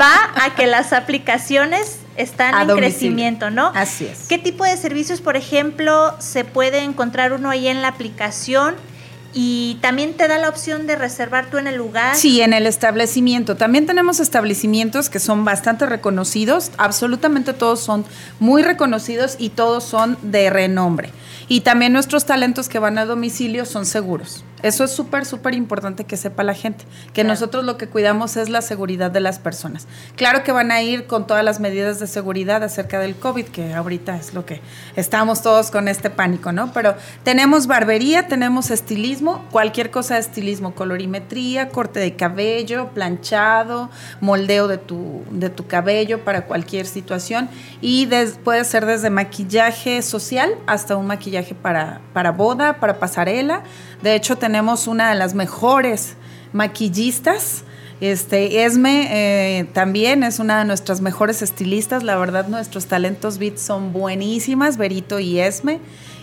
va a que las aplicaciones están en crecimiento, ¿no? Así es. ¿Qué tipo de servicios, por ejemplo, se puede encontrar uno ahí en la aplicación? Y también te da la opción de reservar tú en el lugar. Sí, en el establecimiento. También tenemos establecimientos que son bastante reconocidos. Absolutamente todos son muy reconocidos y todos son de renombre. Y también nuestros talentos que van a domicilio son seguros. Eso es súper, súper importante que sepa la gente, que nosotros lo que cuidamos es la seguridad de las personas. Claro que van a ir con todas las medidas de seguridad acerca del COVID, que ahorita es lo que estamos todos con este pánico, ¿no? Pero tenemos barbería, tenemos estilismo, cualquier cosa de estilismo, colorimetría, corte de cabello, planchado, moldeo de tu, de tu cabello para cualquier situación y puede ser desde maquillaje social hasta un maquillaje para, para boda, para pasarela de hecho, tenemos una de las mejores maquillistas. Este, Esme eh, también es una de nuestras mejores estilistas. La verdad, nuestros talentos beat son buenísimas, Berito y Esme,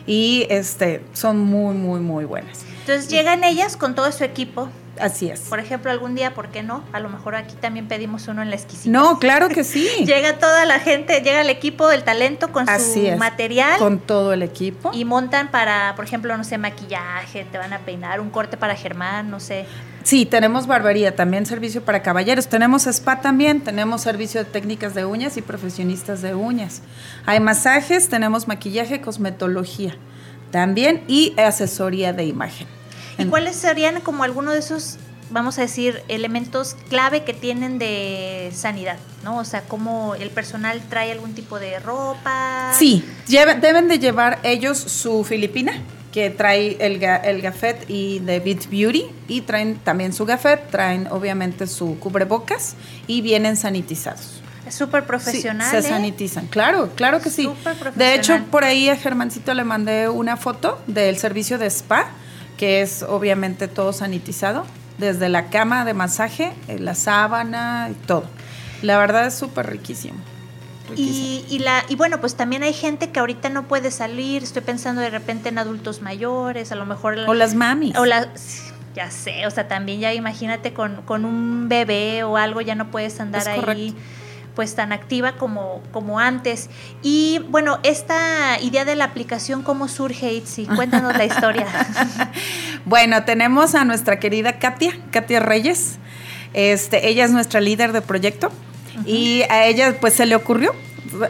y este, son muy, muy, muy buenas. Entonces llegan ellas con todo su equipo Así es. Por ejemplo, algún día, ¿por qué no? A lo mejor aquí también pedimos uno en la exquisita. No, claro que sí. llega toda la gente, llega el equipo del talento con su material. Con todo el equipo. Y montan para, por ejemplo, no sé, maquillaje, te van a peinar, un corte para Germán, no sé. Sí, tenemos barbería, también servicio para caballeros. Tenemos spa también, tenemos servicio de técnicas de uñas y profesionistas de uñas. Hay masajes, tenemos maquillaje, cosmetología también y asesoría de imagen. ¿Y cuáles serían como algunos de esos, vamos a decir, elementos clave que tienen de sanidad? ¿no? O sea, cómo el personal trae algún tipo de ropa. Sí, deben de llevar ellos su filipina, que trae el, el gafet y de Beat Beauty, y traen también su gafet, traen obviamente su cubrebocas y vienen sanitizados. Es súper profesional. se ¿eh? sanitizan, claro, claro que sí. De hecho, por ahí a Germancito le mandé una foto del servicio de spa que es obviamente todo sanitizado, desde la cama de masaje, eh, la sábana y todo. La verdad es súper riquísimo. Y, y, la, y bueno, pues también hay gente que ahorita no puede salir, estoy pensando de repente en adultos mayores, a lo mejor... O las mamis. O las, ya sé, o sea, también ya imagínate con, con un bebé o algo, ya no puedes andar ahí pues tan activa como, como antes. Y bueno, esta idea de la aplicación, ¿cómo surge, Itzi? Cuéntanos la historia. bueno, tenemos a nuestra querida Katia, Katia Reyes. Este, ella es nuestra líder de proyecto y a ella pues se le ocurrió.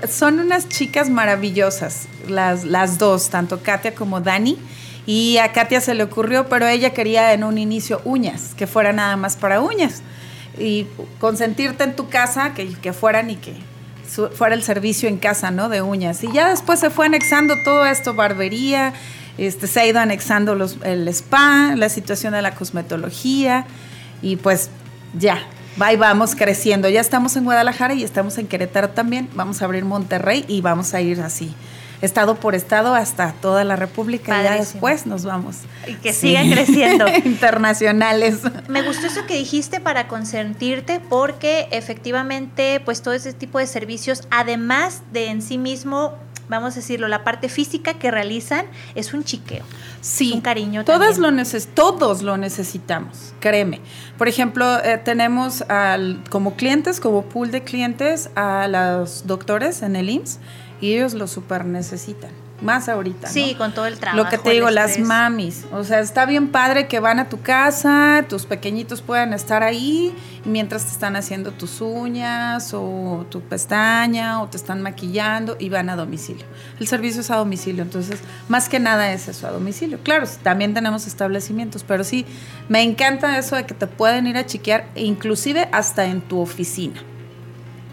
Son unas chicas maravillosas, las, las dos, tanto Katia como Dani. Y a Katia se le ocurrió, pero ella quería en un inicio uñas, que fuera nada más para uñas y consentirte en tu casa, que, que fueran y que fuera el servicio en casa, ¿no? De uñas. Y ya después se fue anexando todo esto, barbería, este, se ha ido anexando los, el spa, la situación de la cosmetología y pues ya, va y vamos creciendo. Ya estamos en Guadalajara y estamos en Querétaro también, vamos a abrir Monterrey y vamos a ir así estado por estado hasta toda la República y ya después nos vamos. Y que sigan creciendo. Internacionales. Me gustó eso que dijiste para consentirte porque efectivamente pues todo ese tipo de servicios, además de en sí mismo vamos a decirlo, la parte física que realizan es un chiqueo. Sí, un cariño. Todas lo neces todos lo necesitamos, créeme. Por ejemplo, eh, tenemos al, como clientes, como pool de clientes, a los doctores en el IMSS y ellos lo super necesitan más ahorita. Sí, con todo el trabajo. Lo que te digo, las mamis. O sea, está bien padre que van a tu casa, tus pequeñitos puedan estar ahí mientras te están haciendo tus uñas o tu pestaña o te están maquillando y van a domicilio. El servicio es a domicilio, entonces más que nada es eso a domicilio. Claro, también tenemos establecimientos, pero sí, me encanta eso de que te pueden ir a chiquear, inclusive hasta en tu oficina.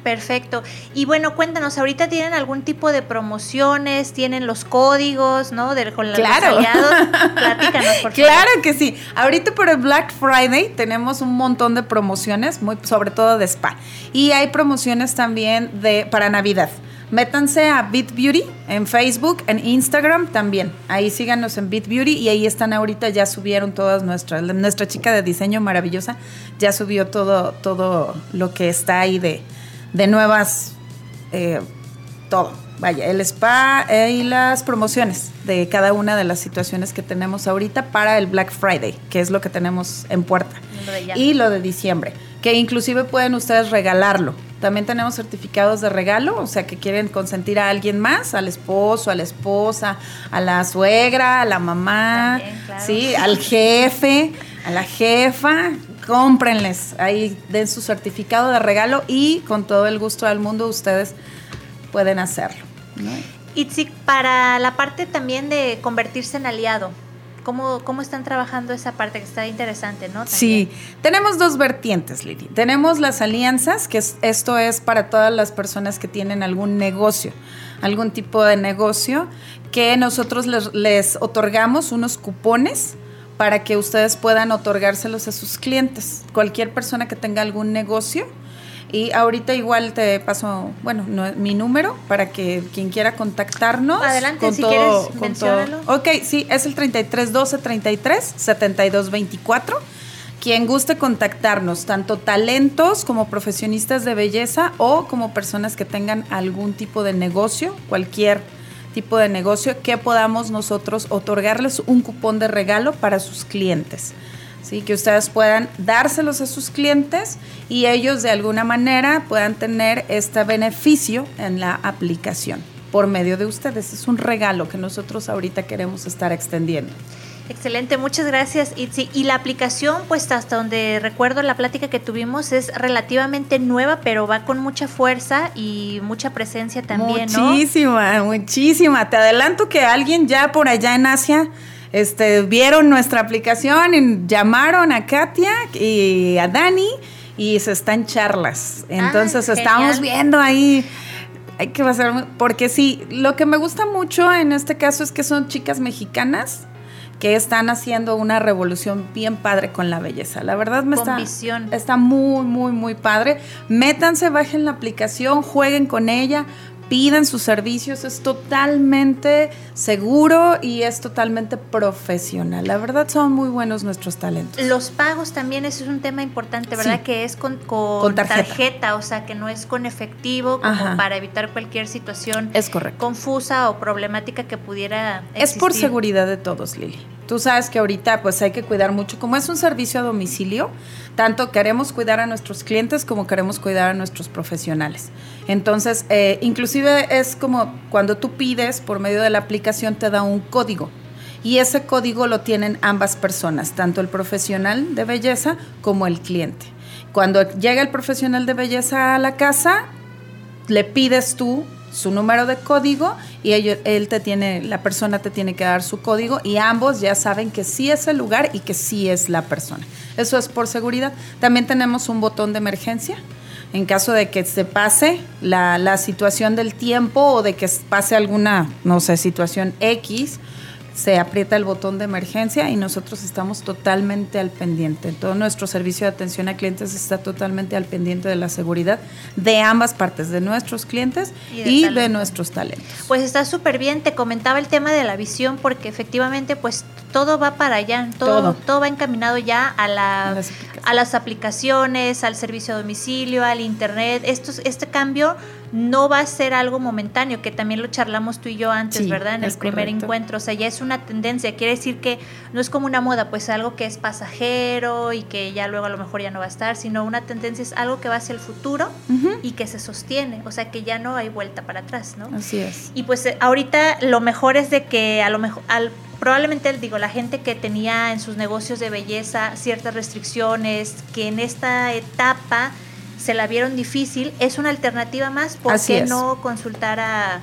Perfecto. Y bueno, cuéntanos, ¿ahorita tienen algún tipo de promociones? ¿Tienen los códigos, no? De, con claro. los aliados. Platícanos, por favor. Claro que sí. Ahorita por el Black Friday tenemos un montón de promociones, muy, sobre todo de spa. Y hay promociones también de para Navidad. Métanse a Beat Beauty en Facebook, en Instagram también. Ahí síganos en Beat Beauty y ahí están ahorita, ya subieron todas nuestras, nuestra chica de diseño maravillosa, ya subió todo, todo lo que está ahí de, de nuevas, eh, todo. Vaya, el spa eh, y las promociones de cada una de las situaciones que tenemos ahorita para el Black Friday, que es lo que tenemos en puerta. y lo de diciembre, que inclusive pueden ustedes regalarlo. También tenemos certificados de regalo, o sea que quieren consentir a alguien más, al esposo, a la esposa, a la suegra, a la mamá, sí, al jefe, a la jefa, cómprenles, ahí den su certificado de regalo y con todo el gusto del mundo ustedes pueden hacerlo. Y si para la parte también de convertirse en aliado, ¿Cómo, ¿Cómo, están trabajando esa parte que está interesante, no? Sí, tenemos dos vertientes, Lili. Tenemos las alianzas, que esto es para todas las personas que tienen algún negocio, algún tipo de negocio, que nosotros les, les otorgamos unos cupones para que ustedes puedan otorgárselos a sus clientes. Cualquier persona que tenga algún negocio. Y ahorita igual te paso, bueno, mi número para que quien quiera contactarnos. Adelante, si quieres mencionarlo. Ok, sí, es el 3312 33 72 24. Quien guste contactarnos, tanto talentos como profesionistas de belleza o como personas que tengan algún tipo de negocio, cualquier tipo de negocio que podamos nosotros otorgarles un cupón de regalo para sus clientes. ¿sí? Que ustedes puedan dárselos a sus clientes y ellos de alguna manera puedan tener este beneficio en la aplicación por medio de ustedes. Es un regalo que nosotros ahorita queremos estar extendiendo. Excelente, muchas gracias Itzi. Y la aplicación, pues hasta donde recuerdo la plática que tuvimos, es relativamente nueva, pero va con mucha fuerza y mucha presencia también, muchísima, Muchísima, Te adelanto que alguien ya por allá en Asia este, vieron nuestra aplicación y llamaron a Katia y a Dani y se están charlas. Ah, Entonces estamos viendo ahí hay que hacer, porque sí, lo que me gusta mucho en este caso es que son chicas mexicanas que están haciendo una revolución bien padre con la belleza. La verdad me está, está muy, muy, muy padre. Métanse, bajen la aplicación, jueguen con ella, pidan sus servicios, es totalmente seguro y es totalmente profesional. La verdad son muy buenos nuestros talentos. Los pagos también, eso es un tema importante, ¿verdad? Que es con, con, tarjeta. o sea, que no es con efectivo, como para evitar cualquier situación es correcto. confusa o problemática que pudiera existir. Es por seguridad de todos, Lili. Tú sabes que ahorita pues hay que cuidar mucho, como es un servicio a domicilio, tanto queremos cuidar a nuestros clientes como queremos cuidar a nuestros profesionales. Entonces, eh, inclusive es como cuando tú pides por medio de la aplicación te da un código y ese código lo tienen ambas personas, tanto el profesional de belleza como el cliente. Cuando llega el profesional de belleza a la casa, le pides tú su número de código y él te tiene, la persona te tiene que dar su código y ambos ya saben que sí es el lugar y que sí es la persona. Eso es por seguridad. También tenemos un botón de emergencia en caso de que se pase la, la situación del tiempo o de que pase alguna, no sé, situación X se aprieta el botón de emergencia y nosotros estamos totalmente al pendiente. Todo nuestro servicio de atención a clientes está totalmente al pendiente de la seguridad de ambas partes, de nuestros clientes y de, nuestros talentos. Pues está súper bien, te comentaba el tema de la visión porque efectivamente pues todo va para allá, todo, todo. va encaminado ya a, la, a, las a las aplicaciones, al servicio a domicilio, al internet. Esto, este cambio no va a ser algo momentáneo, que también lo charlamos tú y yo antes, Sí, ¿verdad? En el primer correcto. encuentro. O sea, ya es una tendencia. Quiere decir que no es como una moda, pues algo que es pasajero y que ya luego a lo mejor ya no va a estar, sino una tendencia es algo que va hacia el futuro y que se sostiene. O sea, que ya no hay vuelta para atrás, ¿no? Así es. Y pues eh, ahorita lo mejor es de que a lo mejor, al, probablemente digo, la gente que tenía en sus negocios de belleza ciertas restricciones, que en esta etapa se la vieron difícil, es una alternativa más. ¿Por Así qué es. no consultar a,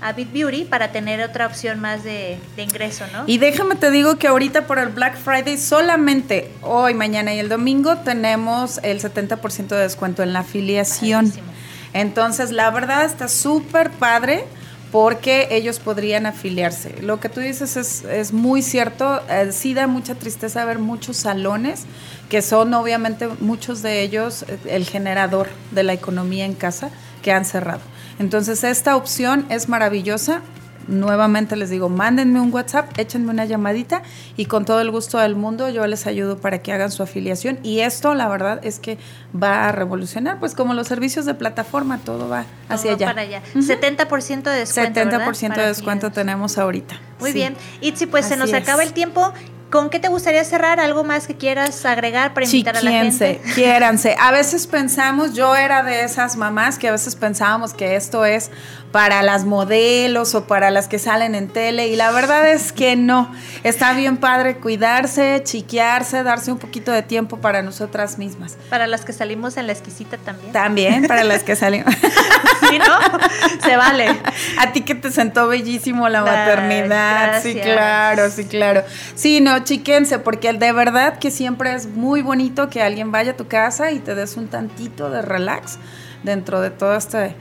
a Bit Beauty para tener otra opción más de, de ingreso, ¿no? Y déjame te digo que ahorita por el Black Friday solamente hoy, mañana y el domingo tenemos el 70% de descuento en la afiliación. Padrísimo. Entonces, la verdad está súper padre porque ellos podrían afiliarse. Lo que tú dices es, muy cierto. Eh, sí da mucha tristeza ver muchos salones que son obviamente muchos de ellos eh, el generador de la economía en casa que han cerrado. Entonces, esta opción es maravillosa. Nuevamente les digo, mándenme un WhatsApp, échenme una llamadita y con todo el gusto del mundo yo les ayudo para que hagan su afiliación. Y esto, la verdad, es que va a revolucionar, pues como los servicios de plataforma, todo va hacia allá. para allá. Ujú. 70% de descuento. 70% ¿verdad? de Para descuento afiliados. tenemos ahorita. Muy Sí. bien. Itzi, pues se nos es. acaba el tiempo. ¿Con qué te gustaría cerrar? ¿Algo más que quieras agregar para invitar a la gente? quiéranse. A veces pensamos, yo era de esas mamás que a veces pensábamos que esto es para las modelos o para las que salen en tele y la verdad es que no. Está bien padre cuidarse, chiquearse, darse un poquito de tiempo para nosotras mismas. Para las que salimos en la exquisita también. También para las que salen. ¿Sí, no? Se vale. A ti que te sentó bellísimo la Ay, maternidad. Sí, gracias. claro, sí, claro. Sí, no, chiquense, porque de verdad que siempre es muy bonito que alguien vaya a tu casa y te des un tantito de relax dentro de todo este.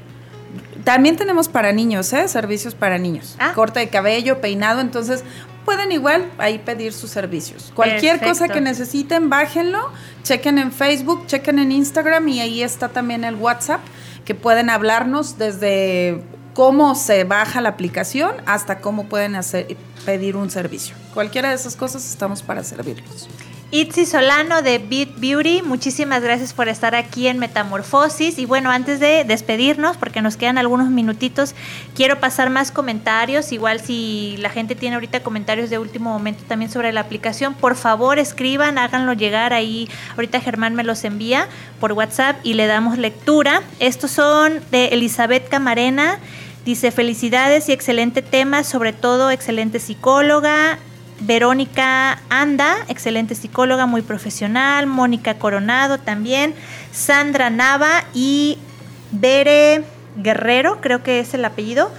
También tenemos para niños, ¿eh? Servicios para niños. Ah. Corte de cabello, peinado, entonces pueden igual ahí pedir sus servicios. Cualquier cosa que necesiten, bájenlo, chequen en Facebook, chequen en Instagram y ahí está también el WhatsApp que pueden hablarnos desde cómo se baja la aplicación hasta cómo pueden hacer pedir un servicio. Cualquiera de esas cosas estamos para servirlos. Itzi Solano de Beat Beauty, muchísimas gracias por estar aquí en Metamorfosis. Y bueno, antes de despedirnos, porque nos quedan algunos minutitos, quiero pasar más comentarios. Igual si la gente tiene ahorita comentarios de último momento también sobre la aplicación, por favor escriban, háganlo llegar ahí. Ahorita Germán me los envía por WhatsApp y le damos lectura. Estos son de Elizabeth Camarena. Dice felicidades y excelente tema, sobre todo excelente psicóloga. Verónica Anda, excelente psicóloga, muy profesional. Mónica Coronado también. Sandra Nava y Bere Guerrero, creo que es el apellido.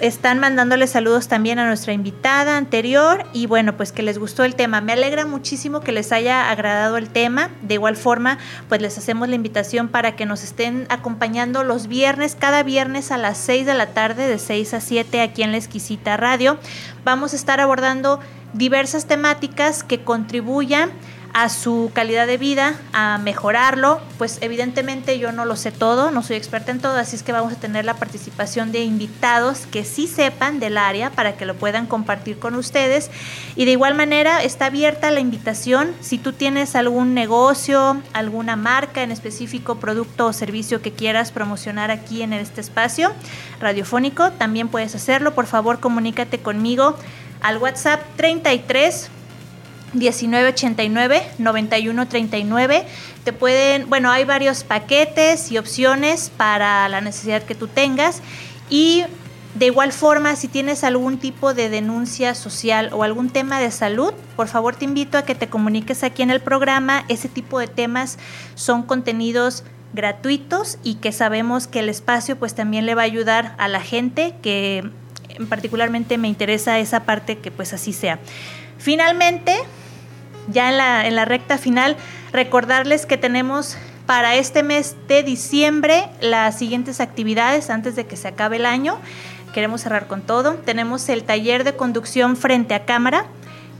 Están mandándole saludos también a nuestra invitada anterior y bueno, pues que les gustó el tema. Me alegra muchísimo que les haya agradado el tema. De igual forma, pues les hacemos la invitación para que nos estén acompañando los viernes, cada viernes a las 6 de la tarde, de 6 a 7 aquí en La Exquisita Radio. Vamos a estar abordando diversas temáticas que contribuyan a su calidad de vida, a mejorarlo. Pues evidentemente yo no lo sé todo, no soy experta en todo, así es que vamos a tener la participación de invitados que sí sepan del área para que lo puedan compartir con ustedes. Y de igual manera está abierta la invitación, si tú tienes algún negocio, alguna marca en específico, producto o servicio que quieras promocionar aquí en este espacio radiofónico, también puedes hacerlo. Por favor, comunícate conmigo al WhatsApp 33 1989 9139 te pueden bueno hay varios paquetes y opciones para la necesidad que tú tengas. Y de igual forma si tienes algún tipo de denuncia social o algún tema de salud por favor te invito a que te comuniques aquí en el programa. Ese tipo de temas son contenidos gratuitos y que sabemos que el espacio pues también le va a ayudar a la gente que particularmente me interesa esa parte que pues así sea. Finalmente ya en la, en la recta final, recordarles que tenemos para este mes de diciembre las siguientes actividades antes de que se acabe el año. Queremos cerrar con todo. Tenemos el taller de conducción frente a cámara,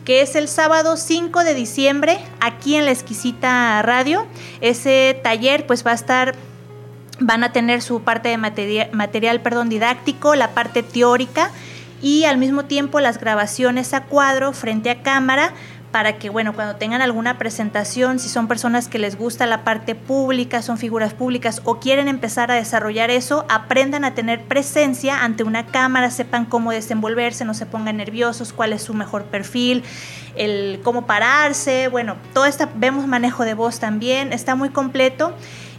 que es el sábado 5 de diciembre aquí en la exquisita radio. Ese taller pues va a estar van a tener su parte de material, material perdón, didáctico, la parte teórica y al mismo tiempo las grabaciones a cuadro frente a cámara para que, bueno, cuando tengan alguna presentación, si son personas que les gusta la parte pública, son figuras públicas o quieren empezar a desarrollar eso, aprendan a tener presencia ante una cámara, sepan cómo desenvolverse, no se pongan nerviosos, cuál es su mejor perfil, el cómo pararse, bueno, todo esto, vemos manejo de voz también, está muy completo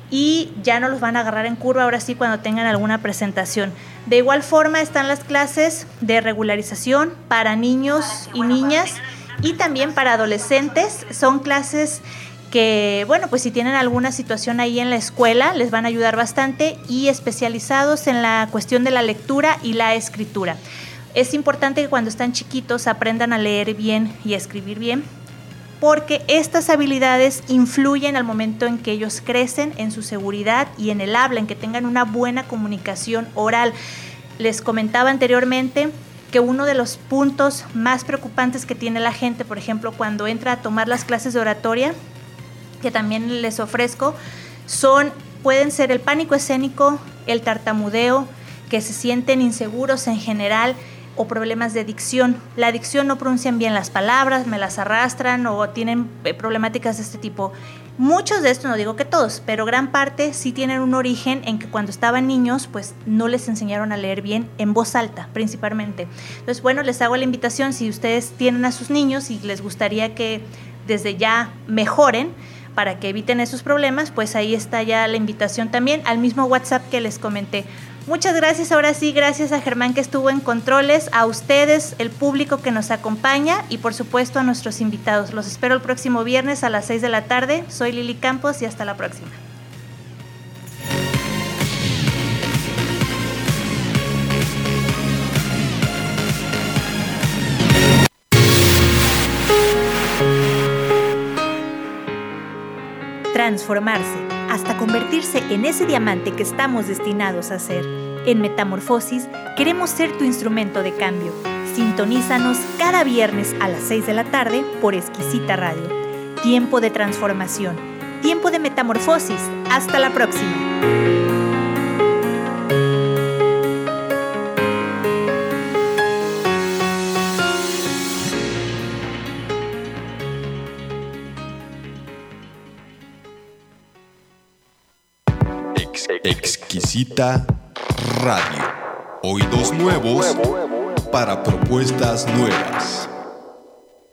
y ya no los van a agarrar en curva ahora sí cuando tengan alguna presentación. De igual forma están las clases de regularización para niños y niñas y también para adolescentes. Son clases que, bueno, pues si tienen alguna situación ahí en la escuela, les van a ayudar bastante y especializados en la cuestión de la lectura y la escritura. Es importante que cuando están chiquitos aprendan a leer bien y a escribir bien, porque estas habilidades influyen al momento en que ellos crecen, en su seguridad y en el habla, en que tengan una buena comunicación oral. Les comentaba anteriormente que uno de los puntos más preocupantes que tiene la gente, por ejemplo, cuando entra a tomar las clases de oratoria, que también les ofrezco, son pueden ser el pánico escénico, el tartamudeo, que se sienten inseguros en general o problemas de dicción. La dicción no pronuncian bien las palabras, me las arrastran o tienen eh, problemáticas de este tipo. Muchos de estos, no digo que todos, pero gran parte sí tienen un origen en que cuando estaban niños, pues no les enseñaron a leer bien en voz alta, principalmente. Entonces, bueno, les hago la invitación, si ustedes tienen a sus niños y les gustaría que desde ya mejoren, para que eviten esos problemas, pues ahí está ya la invitación también al mismo WhatsApp que les comenté. Muchas gracias, ahora sí, gracias a Germán que estuvo en controles, a ustedes, el público que nos acompaña y por supuesto a nuestros invitados. Los espero el próximo viernes a las 6 de la tarde. Soy Lili Campos y hasta la próxima. Transformarse hasta convertirse en ese diamante que estamos destinados a ser. En Metamorfosis queremos ser tu instrumento de cambio. Sintonízanos cada viernes a las 6 de la tarde por Exquisita Radio. Tiempo de transformación. Tiempo de metamorfosis. Hasta la próxima. Exquisita Radio. Oídos nuevos para propuestas nuevas.